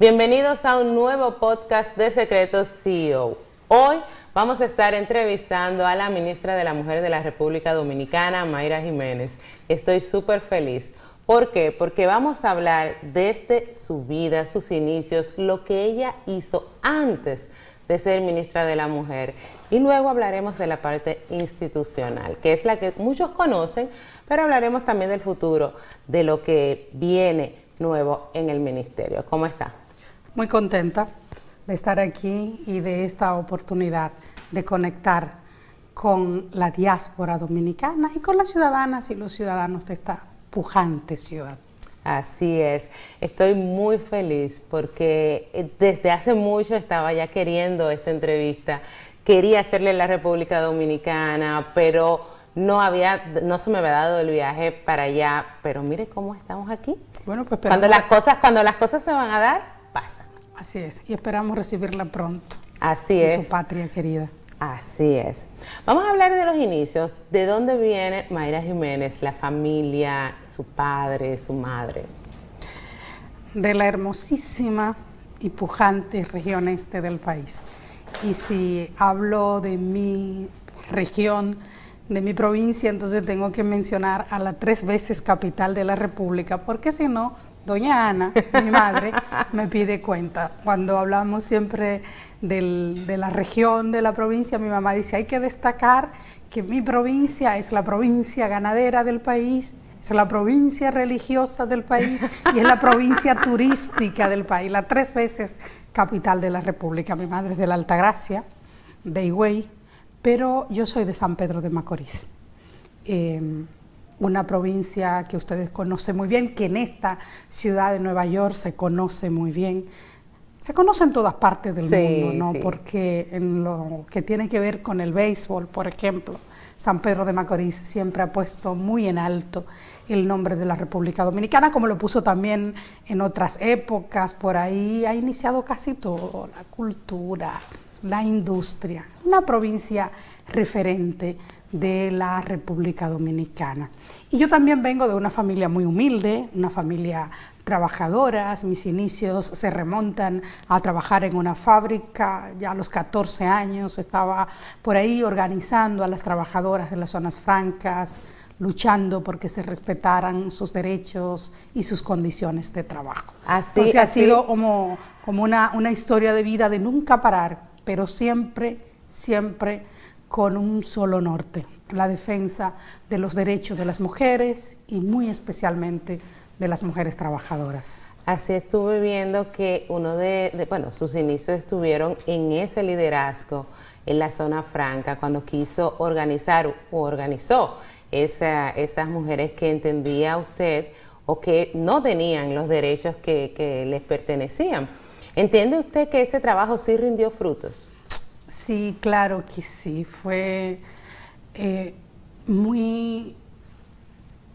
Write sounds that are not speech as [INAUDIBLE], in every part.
Bienvenidos a un nuevo podcast de Secretos CEO. Hoy vamos a estar entrevistando a la ministra de la Mujer de la República Dominicana, Mayra Jiménez. Estoy súper feliz. ¿Por qué? Porque vamos a hablar desde su vida, sus inicios, lo que ella hizo antes de ser ministra de la Mujer. Y luego hablaremos de la parte institucional, que es la que muchos conocen, pero hablaremos también del futuro, de lo que viene nuevo en el ministerio. ¿Cómo está? Muy contenta de estar aquí y de esta oportunidad de conectar con la diáspora dominicana y con las ciudadanas y los ciudadanos de esta pujante ciudad. Así es, estoy muy feliz porque eh, desde hace mucho estaba ya queriendo esta entrevista, quería hacerle la República Dominicana, pero no había, no se me había dado el viaje para allá, pero mire cómo estamos aquí. Bueno, pues cuando las cosas, cuando las cosas se van a dar, pasa. Así es, y esperamos recibirla pronto. Así es. su patria querida. Así es. Vamos a hablar de los inicios, de dónde viene Mayra Jiménez, la familia, su padre, su madre. De la hermosísima y pujante región este del país. Y si hablo de mi región, de mi provincia, entonces tengo que mencionar a la tres veces capital de la República, porque si no, doña Ana, mi madre, me pide cuenta. Cuando hablamos siempre de la región, de la provincia, mi mamá dice, hay que destacar que mi provincia es la provincia ganadera del país, es la provincia religiosa del país y es la provincia turística del país, la tres veces capital de la República. Mi madre es de la Altagracia, de Higüey, pero yo soy de San Pedro de Macorís. Em, una provincia que ustedes conocen muy bien, que en esta ciudad de Nueva York se conoce muy bien. Se conoce en todas partes del mundo, ¿no? Porque en lo que tiene que ver con el béisbol, por ejemplo, San Pedro de Macorís siempre ha puesto muy en alto el nombre de la República Dominicana, como lo puso también en otras épocas, por ahí ha iniciado casi todo, la cultura, la industria, una provincia referente de la República Dominicana. Y yo también vengo de una familia muy humilde, una familia trabajadora, mis inicios se remontan a trabajar en una fábrica, ya a los 14 años estaba por ahí organizando a las trabajadoras de las zonas francas, luchando porque se respetaran sus derechos y sus condiciones de trabajo. Así, Entonces ha sido como, como una, una historia de vida de nunca parar, pero siempre, siempre con un solo norte, la defensa de los derechos de las mujeres y muy especialmente de las mujeres trabajadoras. Así estuve viendo que uno de, bueno, sus inicios estuvieron en ese liderazgo en la zona franca, cuando quiso organizar o organizó esas mujeres que entendía usted o que no tenían los derechos que, que les pertenecían. ¿Entiende usted que ese trabajo sí rindió frutos? Sí, claro que sí. Fue eh, muy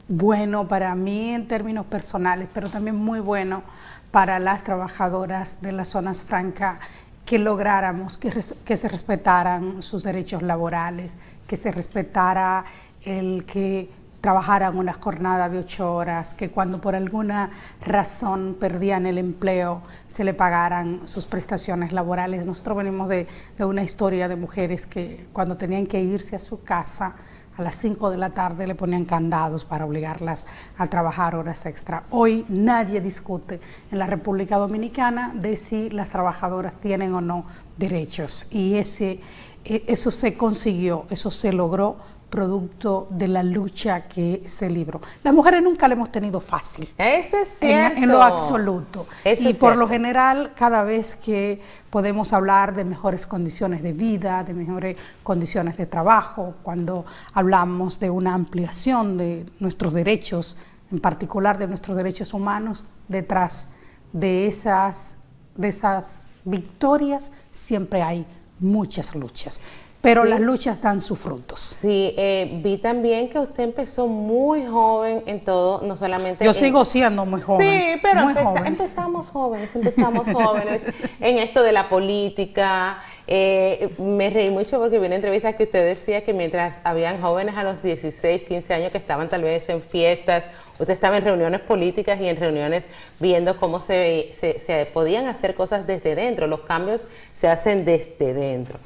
bueno para mí en términos personales, pero también muy bueno para las trabajadoras de las zonas francas que lográramos que, que se respetaran sus derechos laborales, que se respetara el que trabajaran una jornada de ocho horas, que cuando por alguna razón perdían el empleo se le pagaran sus prestaciones laborales. Nosotros venimos de, una historia de mujeres que cuando tenían que irse a su casa a las cinco de la tarde le ponían candados para obligarlas a trabajar horas extra. Hoy nadie discute en la República Dominicana de si las trabajadoras tienen o no derechos y ese, e, eso se consiguió, eso se logró producto de la lucha que se libró. Las mujeres nunca le hemos tenido fácil. Eso es cierto. En, lo absoluto. y por lo general, cada vez que podemos hablar de mejores condiciones de vida, de mejores condiciones de trabajo, cuando hablamos de una ampliación de nuestros derechos, en particular de nuestros derechos humanos, detrás de esas, de esas victorias siempre hay muchas luchas pero las luchas dan sus frutos. Sí, eh, vi también que usted empezó muy joven en todo, no solamente... Yo sigo siendo muy joven. Sí, pero empezamos jóvenes, empezamos [LAUGHS] jóvenes en esto de la política, Eh, me reí mucho porque vi una entrevista que usted decía que mientras habían jóvenes a los 16, 15 años que estaban tal vez en fiestas, usted estaba en reuniones políticas y en reuniones viendo cómo se, se, podían hacer cosas desde dentro. Los cambios se hacen desde dentro.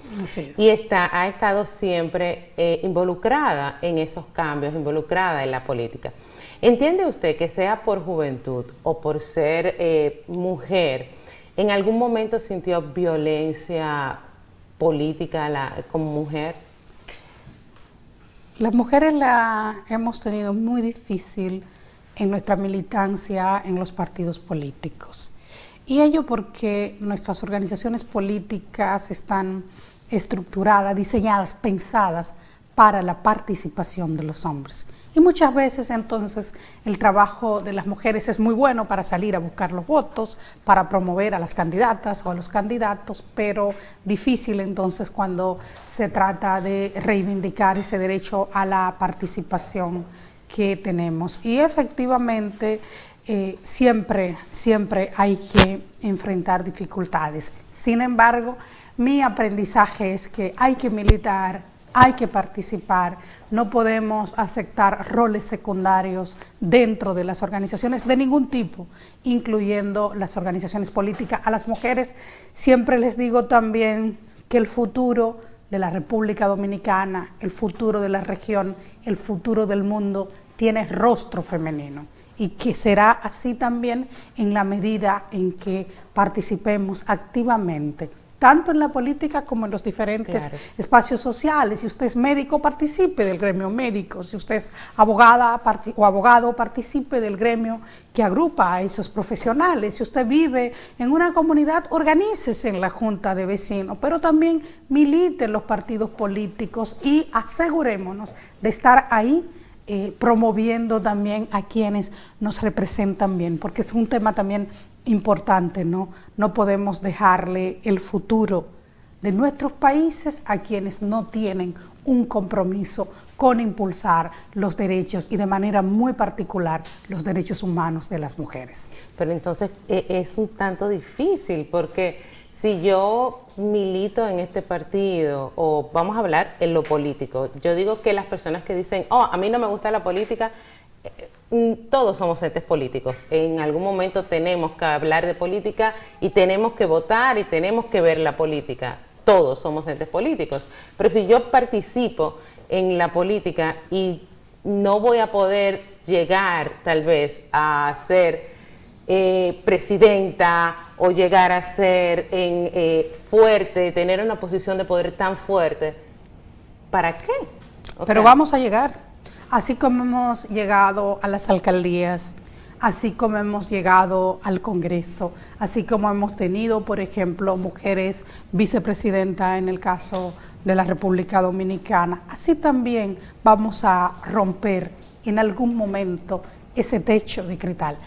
Y está, ha estado siempre eh, involucrada en esos cambios, involucrada en la política. ¿Entiende usted que sea por juventud o por ser eh, mujer, en algún momento sintió violencia política como mujer? Las mujeres la hemos tenido muy difícil en nuestra militancia en los partidos políticos. Y ello porque nuestras organizaciones políticas están estructuradas, diseñadas, pensadas para la participación de los hombres. Y muchas veces entonces el trabajo de las mujeres es muy bueno para salir a buscar los votos, para promover a las candidatas o a los candidatos, pero difícil entonces cuando se trata de reivindicar ese derecho a la participación que tenemos. Y efectivamente eh, siempre, siempre hay que enfrentar dificultades. Sin embargo, mi aprendizaje es que hay que militar hay que participar, no podemos aceptar roles secundarios dentro de las organizaciones de ningún tipo, incluyendo las organizaciones políticas. A las mujeres siempre les digo también que el futuro de la República Dominicana, el futuro de la región, el futuro del mundo tiene rostro femenino y que será así también en la medida en que participemos activamente tanto en la política como en los diferentes espacios sociales. Si usted es médico, participe del gremio médico. Si usted es abogada o abogado, participe del gremio que agrupa a esos profesionales. Si usted vive en una comunidad, organícese en la junta de vecinos, pero también milite en los partidos políticos y asegurémonos de estar ahí eh, promoviendo también a quienes nos representan bien, porque es un tema también importante, ¿no? No podemos dejarle el futuro de nuestros países a quienes no tienen un compromiso con impulsar los derechos y de manera muy particular los derechos humanos de las mujeres. Pero entonces e, es un tanto difícil porque si yo milito en este partido o vamos a hablar en lo político, yo digo que las personas que dicen, oh, a mí no me gusta la política, todos somos entes políticos. En algún momento tenemos que hablar de política y tenemos que votar y tenemos que ver la política. Todos somos entes políticos. Pero si yo participo en la política y no voy a poder llegar tal vez a ser eh, presidenta o llegar a ser en, eh, fuerte, tener una posición de poder tan fuerte, ¿para qué? Pero vamos a llegar. Así como hemos llegado a las alcaldías, así como hemos llegado al Congreso, así como hemos tenido, por ejemplo, mujeres vicepresidenta en el caso de la República Dominicana, así también vamos a romper en algún momento ese techo de cristal.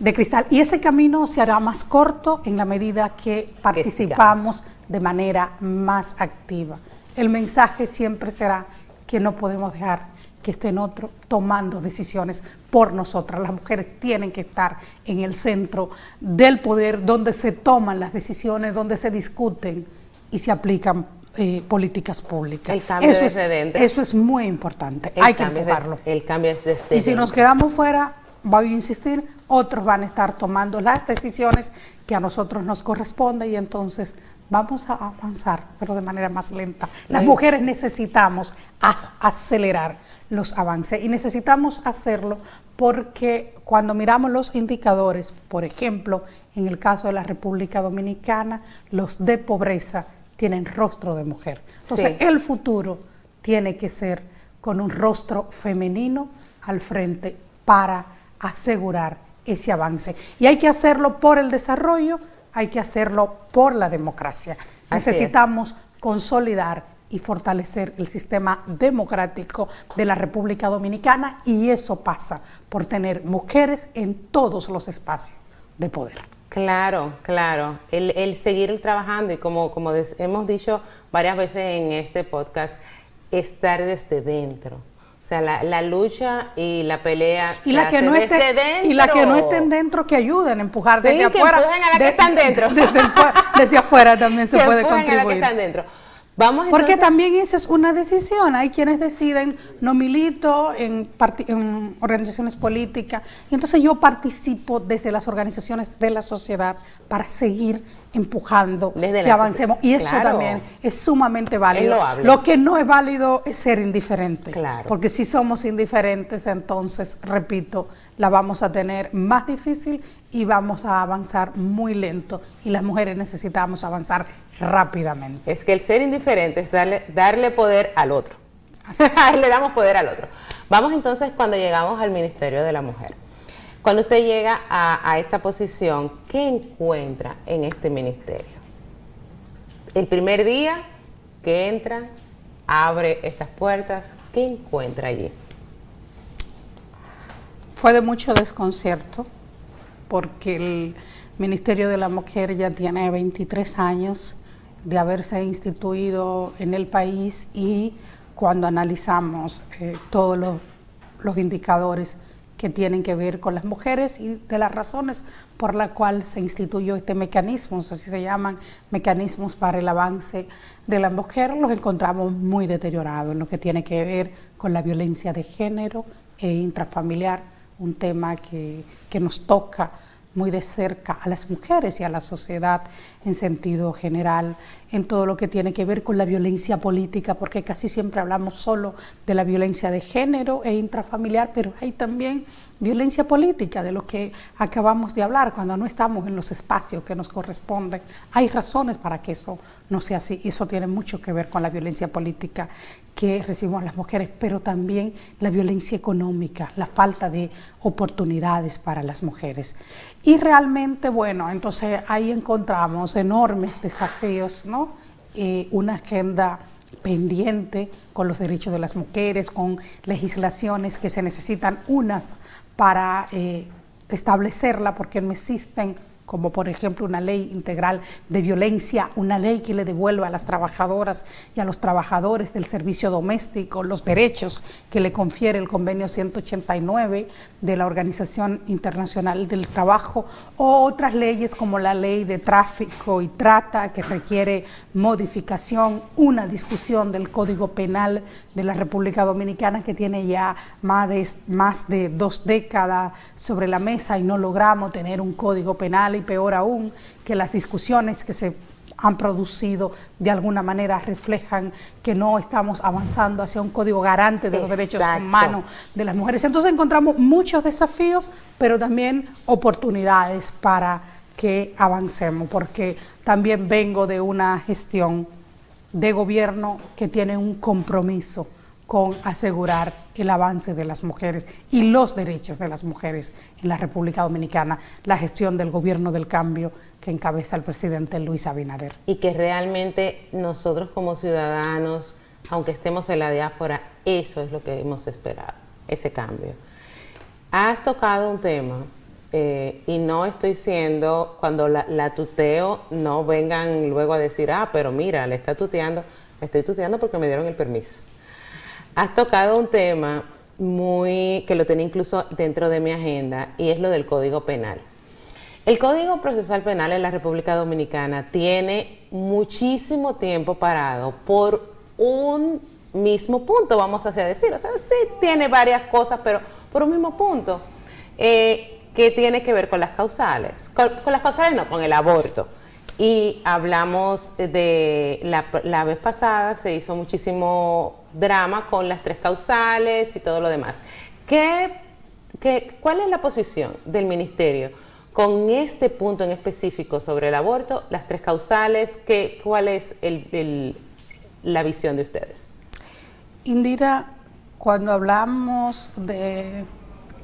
De cristal. Y ese camino se hará más corto en la medida que participamos de manera más activa. El mensaje siempre será que no podemos dejar que estén otro tomando decisiones por nosotras. Las mujeres tienen que estar en el centro del poder, donde se toman las decisiones, donde se discuten y se aplican eh, políticas públicas. El cambio eso es, Eso es muy importante, hay que empujarlo. el cambio es desde Y si nos quedamos fuera, voy a insistir, otros van a estar tomando las decisiones que a nosotros nos corresponde y entonces vamos a avanzar, pero de manera más lenta. Las mujeres necesitamos acelerar los avances y necesitamos hacerlo porque cuando miramos los indicadores, por ejemplo, en el caso de la República Dominicana, los de pobreza tienen rostro de mujer. Entonces, el futuro tiene que ser con un rostro femenino al frente para asegurar ese avance. Y hay que hacerlo por el desarrollo, hay que hacerlo por la democracia. Necesitamos consolidar y fortalecer el sistema democrático de la República Dominicana y eso pasa por tener mujeres en todos los espacios de poder. Claro, claro. El, seguir trabajando y como, como hemos dicho varias veces en este podcast, estar desde dentro. O sea, la, lucha y la pelea y la que no esté, dentro. y la que no estén dentro que ayuden a empujar desde afuera. a la que están dentro. [LAUGHS] Desde, afuera también se puede contribuir. A la que están dentro. Vamos Porque también esa es una decisión. Hay quienes deciden, no milito en, en, organizaciones políticas, y entonces yo participo desde las organizaciones de la sociedad para seguir empujando que avancemos. Y eso también es sumamente válido. Lo que no es válido es ser indiferente. Porque si somos indiferentes, entonces, repito, la vamos a tener más difícil y vamos a avanzar muy lento. Y las mujeres necesitamos avanzar rápidamente. Es que el ser indiferente es darle, darle poder al otro. [LAUGHS] Le damos poder al otro. Vamos entonces cuando llegamos al Ministerio de la Mujer. Cuando usted llega a, esta posición, ¿qué encuentra en este ministerio? El primer día que entra, abre estas puertas, ¿qué encuentra allí? Fue de mucho desconcierto porque el Ministerio de la Mujer ya tiene 23 años de haberse instituido en el país y cuando analizamos eh, todos los indicadores que tienen que ver con las mujeres y de las razones por las cuales se instituyó este mecanismo, así se llaman mecanismos para el avance de la mujer, los encontramos muy deteriorados en lo que tiene que ver con la violencia de género e intrafamiliar, un tema que, que nos toca muy de cerca a las mujeres y a la sociedad en sentido general, en todo lo que tiene que ver con la violencia política, porque casi siempre hablamos solo de la violencia de género e intrafamiliar, pero hay también violencia política, de lo que acabamos de hablar, cuando no estamos en los espacios que nos corresponden. Hay razones para que eso no sea así, y eso tiene mucho que ver con la violencia política que recibimos las mujeres, pero también la violencia económica, la falta de oportunidades para las mujeres. Y realmente, bueno, entonces ahí encontramos enormes desafíos, ¿no? Eh, una agenda pendiente con los derechos de las mujeres, con legislaciones que se necesitan unas para eh, establecerla porque no existen como por ejemplo una ley integral de violencia, una ley que le devuelva a las trabajadoras y a los trabajadores del servicio doméstico los derechos que le confiere el convenio 189 de la Organización Internacional del Trabajo, o otras leyes como la ley de tráfico y trata que requiere modificación, una discusión del Código Penal de la República Dominicana que tiene ya más de, más de dos décadas sobre la mesa y no logramos tener un Código Penal y peor aún que las discusiones que se han producido de alguna manera reflejan que no estamos avanzando hacia un código garante de los derechos humanos de las mujeres. Entonces encontramos muchos desafíos, pero también oportunidades para que avancemos, porque también vengo de una gestión de gobierno que tiene un compromiso con asegurar el avance de las mujeres y los derechos de las mujeres en la República Dominicana, la gestión del gobierno del cambio que encabeza el presidente Luis Abinader. Y que realmente nosotros como ciudadanos, aunque estemos en la diáspora, eso es lo que hemos esperado, ese cambio. Has tocado un tema eh, y no estoy siendo, cuando la, la, tuteo, no vengan luego a decir, ah, pero mira, le está tuteando, estoy tuteando porque me dieron el permiso. Has tocado un tema muy que lo tenía incluso dentro de mi agenda y es lo del Código Penal. El Código Procesal Penal en la República Dominicana tiene muchísimo tiempo parado por un mismo punto, vamos a decir. O sea, sí tiene varias cosas, pero por un mismo punto, eh, que tiene que ver con las causales. Con, las causales no, con el aborto. Y hablamos de la, vez pasada, se hizo muchísimo drama con las tres causales y todo lo demás. ¿Qué, qué, cuál es la posición del ministerio con este punto en específico sobre el aborto, las tres causales? ¿qué, ¿Cuál es el, la visión de ustedes? Indira, cuando hablamos de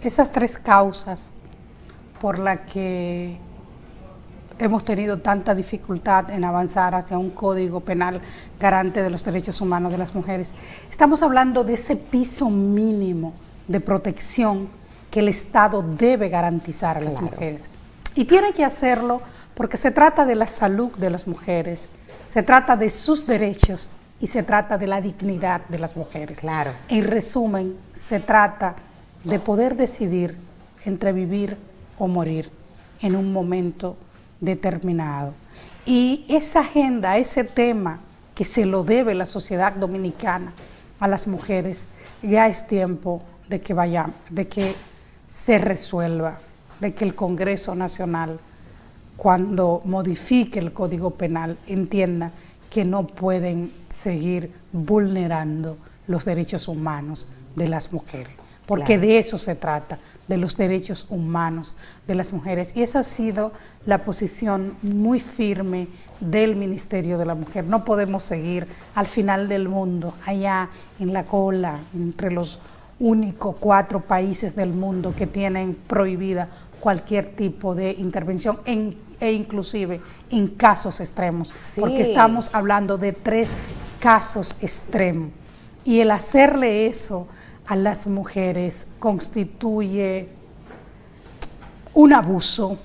esas tres causas por las que hemos tenido tanta dificultad en avanzar hacia un código penal garante de los derechos humanos de las mujeres. Estamos hablando de ese piso mínimo de protección que el Estado debe garantizar a las mujeres. Y tiene que hacerlo porque se trata de la salud de las mujeres, se trata de sus derechos y se trata de la dignidad de las mujeres. Claro. En resumen, se trata de poder decidir entre vivir o morir en un momento determinado. Y esa agenda, ese tema que se lo debe la sociedad dominicana a las mujeres, ya es tiempo de que vayamos, de que se resuelva, de que el Congreso Nacional, cuando modifique el Código Penal, entienda que no pueden seguir vulnerando los derechos humanos de las mujeres porque de eso se trata, de los derechos humanos de las mujeres. Y esa ha sido la posición muy firme del Ministerio de la Mujer. No podemos seguir al final del mundo, allá en la cola, entre los únicos cuatro países del mundo que tienen prohibida cualquier tipo de intervención e inclusive en casos extremos, porque estamos hablando de tres casos extremos. Y el hacerle eso a las mujeres constituye un abuso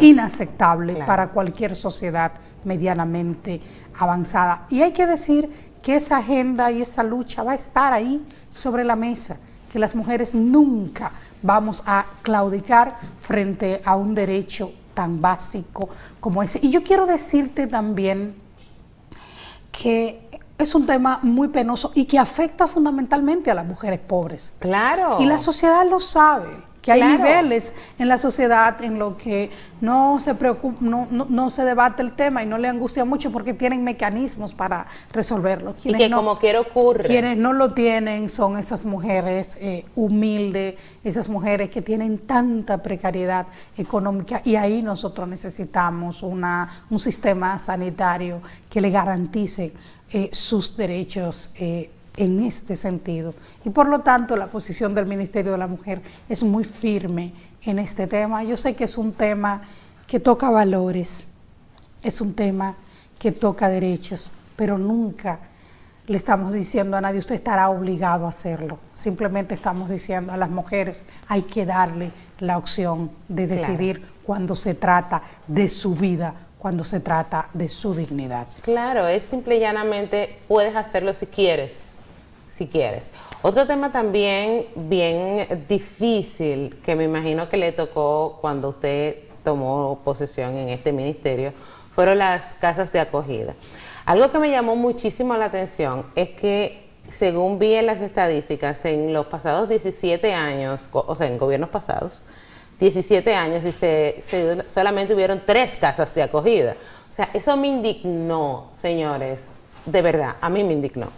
inaceptable para cualquier sociedad medianamente avanzada. Y hay que decir que esa agenda y esa lucha va a estar ahí sobre la mesa, que las mujeres nunca vamos a claudicar frente a un derecho tan básico como ese. Y yo quiero decirte también que es un tema muy penoso y que afecta fundamentalmente a las mujeres pobres. Claro. Y la sociedad lo sabe, que hay niveles en la sociedad en los que no se preocupa, no, se debate el tema y no le angustia mucho porque tienen mecanismos para resolverlo. y que como quiera ocurre. Quienes no lo tienen son esas mujeres eh, humildes, esas mujeres que tienen tanta precariedad económica y ahí nosotros necesitamos una, un sistema sanitario que le garantice eh, sus derechos eh, en este sentido. Y por lo tanto, la posición del Ministerio de la Mujer es muy firme en este tema. Yo sé que es un tema que toca valores, es un tema que toca derechos, pero nunca le estamos diciendo a nadie, usted estará obligado a hacerlo. Simplemente estamos diciendo a las mujeres, hay que darle la opción de decidir cuando se trata de su vida cuando se trata de su dignidad. Claro, es simple y llanamente puedes hacerlo si quieres, si quieres. Otro tema también bien difícil que me imagino que le tocó cuando usted tomó posesión en este ministerio fueron las casas de acogida. Algo que me llamó muchísimo la atención es que según vi en las estadísticas, en los pasados 17 años, o sea, en gobiernos pasados, 17 años y se, solamente hubieron tres casas de acogida. O sea, eso me indignó, señores, de verdad, a mí me indignó.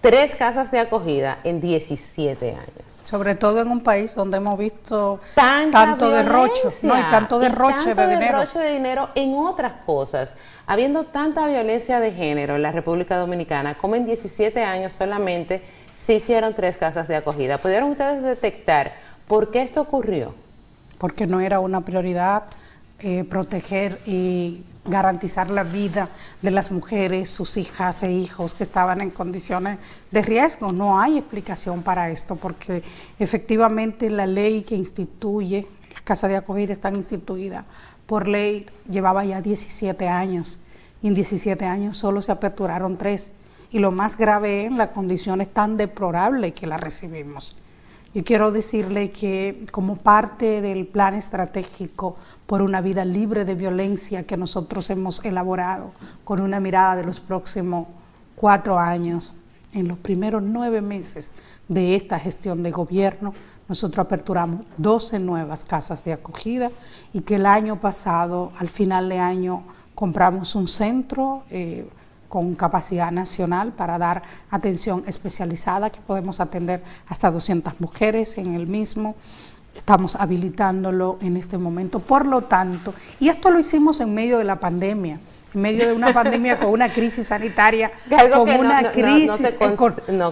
Tres casas de acogida en 17 años. Sobre todo en un país donde hemos visto tanto derroche, no, y tanto derroche de dinero. derroche de dinero en otras cosas. Habiendo tanta violencia de género en la República Dominicana, como en 17 años solamente se hicieron tres casas de acogida. ¿Pudieron ustedes detectar por qué esto ocurrió? Porque no era una prioridad eh, proteger y garantizar la vida de las mujeres, sus hijas e hijos que estaban en condiciones de riesgo. No hay explicación para esto, porque efectivamente la ley que instituye, las casas de acogida están instituidas por ley, llevaba ya 17 años, y en 17 años solo se aperturaron tres. Y lo más grave es las condiciones tan deplorables que la recibimos. Yo quiero decirle que como parte del plan estratégico por una vida libre de violencia que nosotros hemos elaborado con una mirada de los próximos cuatro años, en los primeros nueve meses de esta gestión de gobierno, nosotros aperturamos 12 nuevas casas de acogida y que el año pasado, al final de año, compramos un centro. Eh, con capacidad nacional para dar atención especializada, que podemos atender hasta 200 mujeres en el mismo. Estamos habilitándolo en este momento. Por lo tanto, y esto lo hicimos en medio de la pandemia en medio de una pandemia con una crisis sanitaria, con una crisis,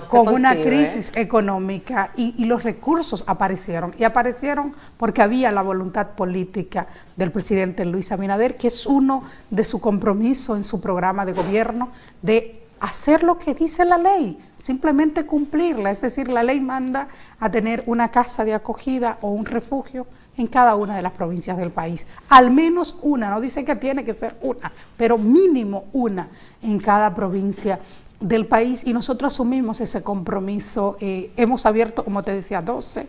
con una crisis económica. Y, los recursos aparecieron. Y aparecieron porque había la voluntad política del presidente Luis Abinader, que es uno de su compromiso en su programa de gobierno de hacer lo que dice la ley, simplemente cumplirla. Es decir, la ley manda a tener una casa de acogida o un refugio en cada una de las provincias del país. Al menos una, no dice que tiene que ser una, pero mínimo una en cada provincia del país y nosotros asumimos ese compromiso. Eh, hemos abierto, como te decía, 12,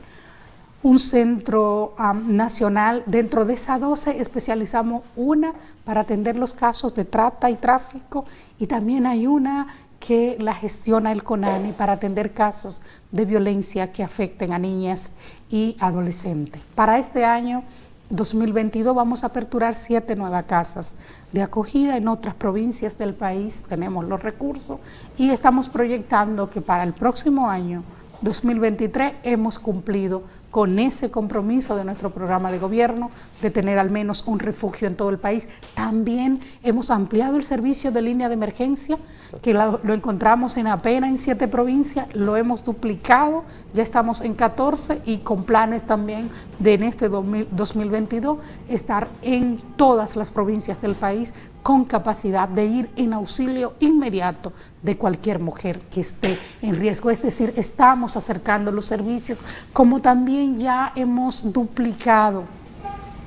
un centro nacional. Dentro de esa 12 especializamos una para atender los casos de trata y tráfico y también hay una que la gestiona el CONANI para atender casos de violencia que afecten a niñas y adolescentes. Para este año 2022 vamos a aperturar siete nuevas casas de acogida en otras provincias del país, tenemos los recursos y estamos proyectando que para el próximo año 2023 hemos cumplido con ese compromiso de nuestro programa de gobierno de tener al menos un refugio en todo el país. También hemos ampliado el servicio de línea de emergencia, que lo, encontramos en apenas en siete provincias, lo hemos duplicado, ya estamos en 14 y con planes también de en este 2022 estar en todas las provincias del país con capacidad de ir en auxilio inmediato de cualquier mujer que esté en riesgo. Es decir, estamos acercando los servicios, como también ya hemos duplicado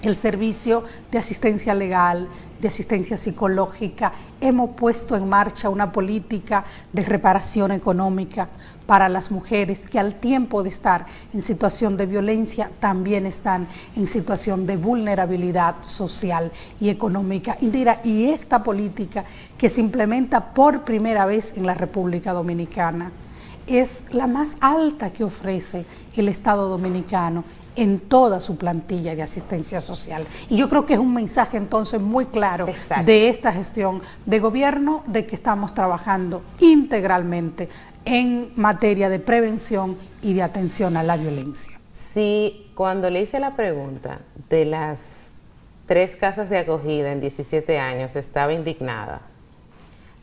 el servicio de asistencia legal, de asistencia psicológica, hemos puesto en marcha una política de reparación económica para las mujeres que al tiempo de estar en situación de violencia también están en situación de vulnerabilidad social y económica. Indira, y esta política que se implementa por primera vez en la República Dominicana es la más alta que ofrece el Estado dominicano en toda su plantilla de asistencia social. Y yo creo que es un mensaje entonces muy claro de esta gestión de gobierno, de que estamos trabajando integralmente en materia de prevención y de atención a la violencia. Sí, cuando le hice la pregunta de las tres casas de acogida en 17 años, estaba indignada.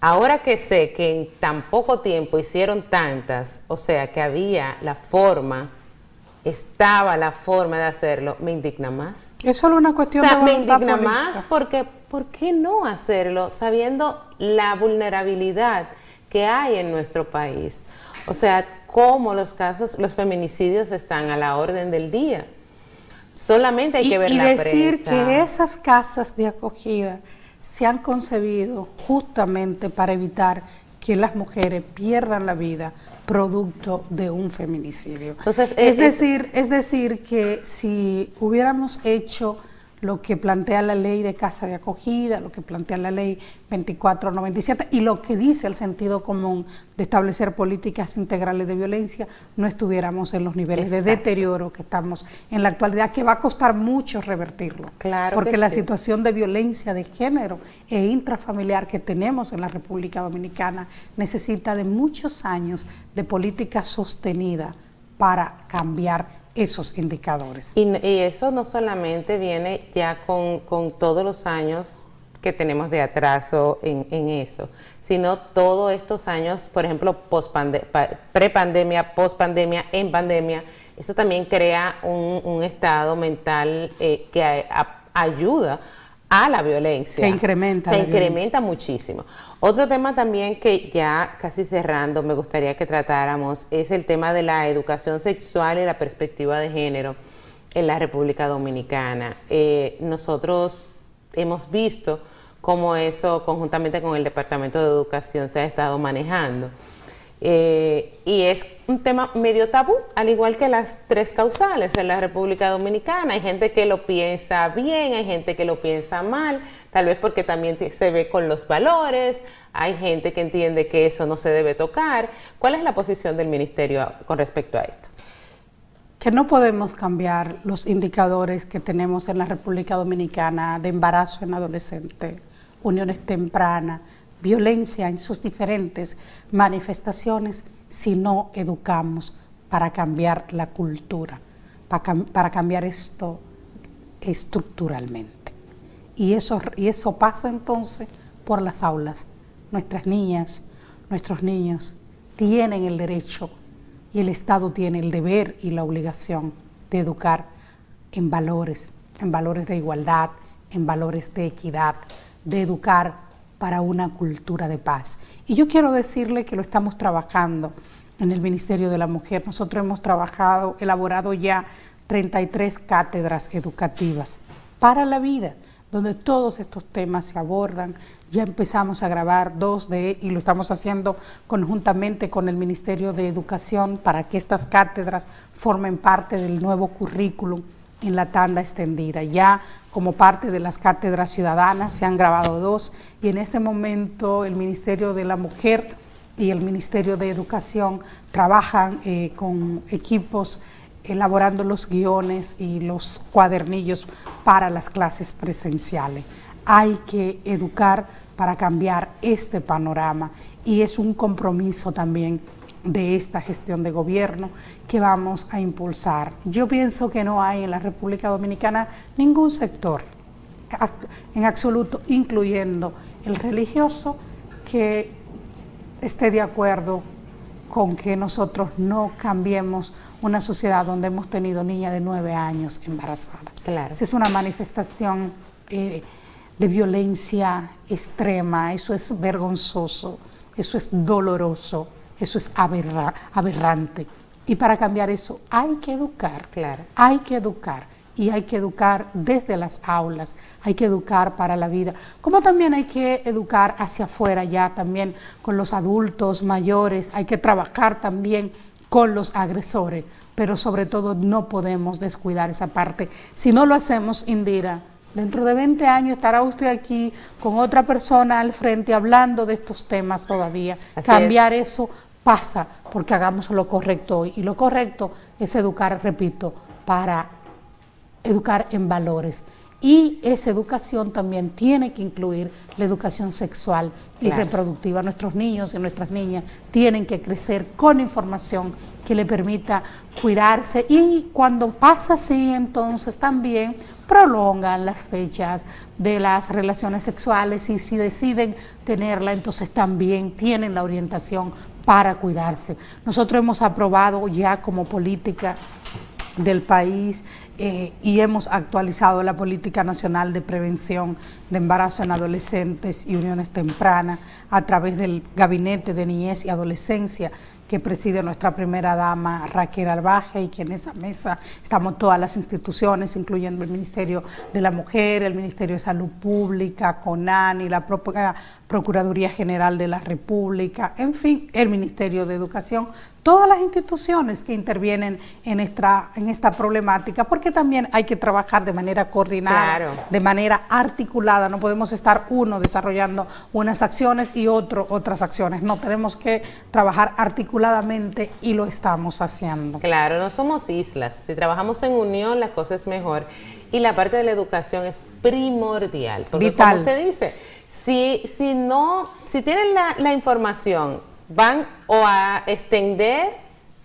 Ahora que sé que en tan poco tiempo hicieron tantas, o sea que había la forma estaba la forma de hacerlo, me indigna más. Es solo una cuestión o sea, me indigna más porque, ¿por qué no hacerlo sabiendo la vulnerabilidad que hay en nuestro país? O sea, cómo los casos, los feminicidios están a la orden del día. Solamente hay que ver y la decir que esas casas de acogida se han concebido justamente para evitar que las mujeres pierdan la vida producto de un feminicidio. Entonces, es, decir, es decir, que si hubiéramos hecho lo que plantea la ley de casa de acogida, lo que plantea la ley 2497 y lo que dice el sentido común de establecer políticas integrales de violencia, no estuviéramos en los niveles de deterioro que estamos en la actualidad, que va a costar mucho revertirlo. Claro. Porque la situación de violencia de género e intrafamiliar que tenemos en la República Dominicana necesita de muchos años de política sostenida para cambiar esos indicadores. Y, eso no solamente viene ya con, todos los años que tenemos de atraso en, eso, sino todos estos años, por ejemplo, pre-pandemia, post-pandemia, en pandemia, eso también crea un, estado mental eh, que ayuda a la violencia. Se incrementa. Se incrementa muchísimo. Otro tema también que ya casi cerrando me gustaría que tratáramos es el tema de la educación sexual y la perspectiva de género en la República Dominicana. Eh, nosotros hemos visto cómo eso conjuntamente con el Departamento de Educación se ha estado manejando. Eh, y es un tema medio tabú, al igual que las tres causales en la República Dominicana. Hay gente que lo piensa bien, hay gente que lo piensa mal, tal vez porque también se ve con los valores, hay gente que entiende que eso no se debe tocar. ¿Cuál es la posición del Ministerio con respecto a esto? Que no podemos cambiar los indicadores que tenemos en la República Dominicana de embarazo en adolescente, uniones tempranas, violencia en sus diferentes manifestaciones si no educamos para cambiar la cultura, para, cambiar esto estructuralmente. Y eso, y eso pasa entonces por las aulas. Nuestras niñas, nuestros niños tienen el derecho y el Estado tiene el deber y la obligación de educar en valores, en valores de igualdad, en valores de equidad, de educar para una cultura de paz. Y yo quiero decirle que lo estamos trabajando en el Ministerio de la Mujer. Nosotros hemos trabajado, elaborado ya 33 cátedras educativas para la vida, donde todos estos temas se abordan. Ya empezamos a grabar dos de, y lo estamos haciendo conjuntamente con el Ministerio de Educación para que estas cátedras formen parte del nuevo currículum en la tanda extendida. Ya como parte de las cátedras ciudadanas se han grabado dos y en este momento el Ministerio de la Mujer y el Ministerio de Educación trabajan eh, con equipos elaborando los guiones y los cuadernillos para las clases presenciales. Hay que educar para cambiar este panorama y es un compromiso también de esta gestión de gobierno que vamos a impulsar. Yo pienso que no hay en la República Dominicana ningún sector en absoluto, incluyendo el religioso, que esté de acuerdo con que nosotros no cambiemos una sociedad donde hemos tenido niña de nueve años embarazada. Claro. Esa es una manifestación eh, de violencia extrema, eso es vergonzoso, eso es doloroso, eso es aberrante. Y para cambiar eso hay que educar, claro. hay que educar y hay que educar desde las aulas, hay que educar para la vida, como también hay que educar hacia afuera ya también con los adultos mayores, hay que trabajar también con los agresores, pero sobre todo no podemos descuidar esa parte. Si no lo hacemos, Indira, dentro de 20 años estará usted aquí con otra persona al frente hablando de estos temas todavía. Cambiar eso pasa porque hagamos lo correcto hoy. Y lo correcto es educar, repito, para educar en valores. Y esa educación también tiene que incluir la educación sexual y reproductiva. Nuestros niños y nuestras niñas tienen que crecer con información que le permita cuidarse y cuando pasa así, entonces también prolongan las fechas de las relaciones sexuales y si deciden tenerla, entonces también tienen la orientación para cuidarse. Nosotros hemos aprobado ya como política del país eh, y hemos actualizado la Política Nacional de Prevención de Embarazo en Adolescentes y Uniones Tempranas a través del Gabinete de Niñez y Adolescencia que preside nuestra primera dama Raquel Arbaje y que en esa mesa estamos todas las instituciones, incluyendo el Ministerio de la Mujer, el Ministerio de Salud Pública, CONAN y la propia Procuraduría General de la República, en fin, el Ministerio de Educación, todas las instituciones que intervienen en esta, en esta problemática, porque también hay que trabajar de manera coordinada, de manera articulada, no podemos estar uno desarrollando unas acciones y otro otras acciones, no, tenemos que trabajar articuladamente y lo estamos haciendo. Claro, no somos islas, si trabajamos en unión la cosa es mejor. Y la parte de la educación es primordial, porque Vital. como usted dice, si, si no, si tienen la, la información van o a extender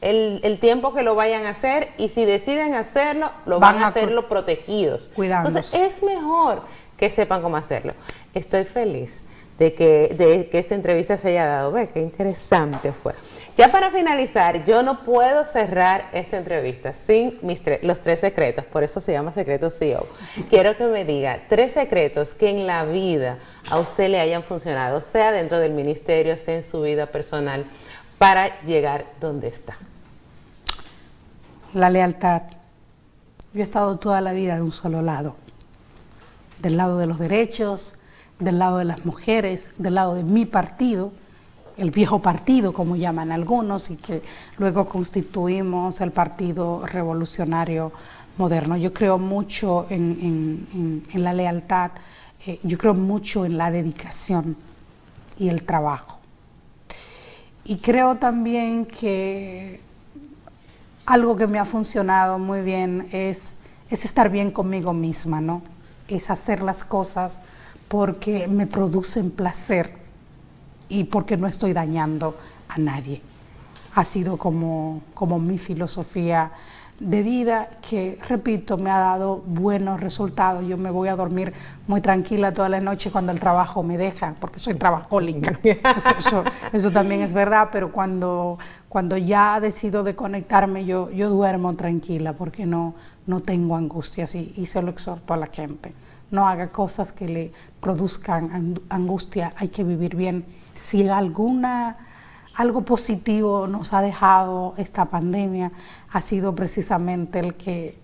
el, tiempo que lo vayan a hacer y si deciden hacerlo, lo van, a hacerlo protegidos. Entonces es mejor que sepan cómo hacerlo. Estoy feliz de que, de que esta entrevista se haya dado. Ve, qué interesante fue. Ya para finalizar, yo no puedo cerrar esta entrevista sin mis los tres secretos, por eso se llama Secretos CEO. Quiero que me diga tres secretos que en la vida a usted le hayan funcionado, sea dentro del ministerio, sea en su vida personal, para llegar donde está. La lealtad. Yo he estado toda la vida de un solo lado, del lado de los derechos, del lado de las mujeres, del lado de mi partido el viejo partido, como llaman algunos, y que luego constituimos el Partido Revolucionario Moderno. Yo creo mucho en, la lealtad, eh, yo creo mucho en la dedicación y el trabajo. Y creo también que algo que me ha funcionado muy bien es, es estar bien conmigo misma, ¿no? Es hacer las cosas porque me producen placer y porque no estoy dañando a nadie. Ha sido como, como mi filosofía de vida que, repito, me ha dado buenos resultados. Yo me voy a dormir muy tranquila toda la noche cuando el trabajo me deja, porque soy trabajólica. [LAUGHS] Eso, eso, también es verdad, pero cuando, cuando ya decido de conectarme, yo, yo duermo tranquila porque no, no tengo angustias y, y se lo exhorto a la gente. No haga cosas que le produzcan angustia, hay que vivir bien si alguna, algo positivo nos ha dejado esta pandemia, ha sido precisamente el que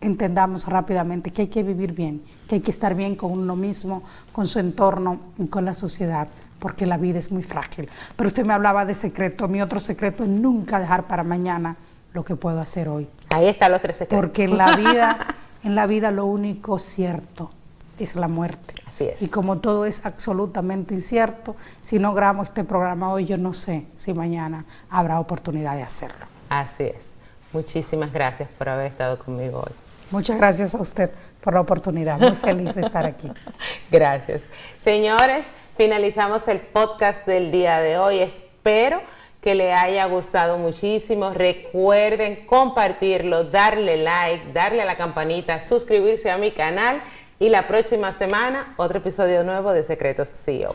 entendamos rápidamente que hay que vivir bien, que hay que estar bien con uno mismo, con su entorno y con la sociedad, porque la vida es muy frágil. Pero usted me hablaba de secreto, mi otro secreto es nunca dejar para mañana lo que puedo hacer hoy. Ahí están los tres secretos. Porque en la [LAUGHS] vida, en la vida lo único cierto es la muerte. Así es. Y como todo es absolutamente incierto, si no grabo este programa hoy, yo no sé si mañana habrá oportunidad de hacerlo. Así es. Muchísimas gracias por haber estado conmigo hoy. Muchas gracias a usted por la oportunidad. Muy feliz de estar aquí. [LAUGHS] gracias. Señores, finalizamos el podcast del día de hoy. Espero que le haya gustado muchísimo. Recuerden compartirlo, darle like, darle a la campanita, suscribirse a mi canal y la próxima semana otro episodio nuevo de Secretos CEO.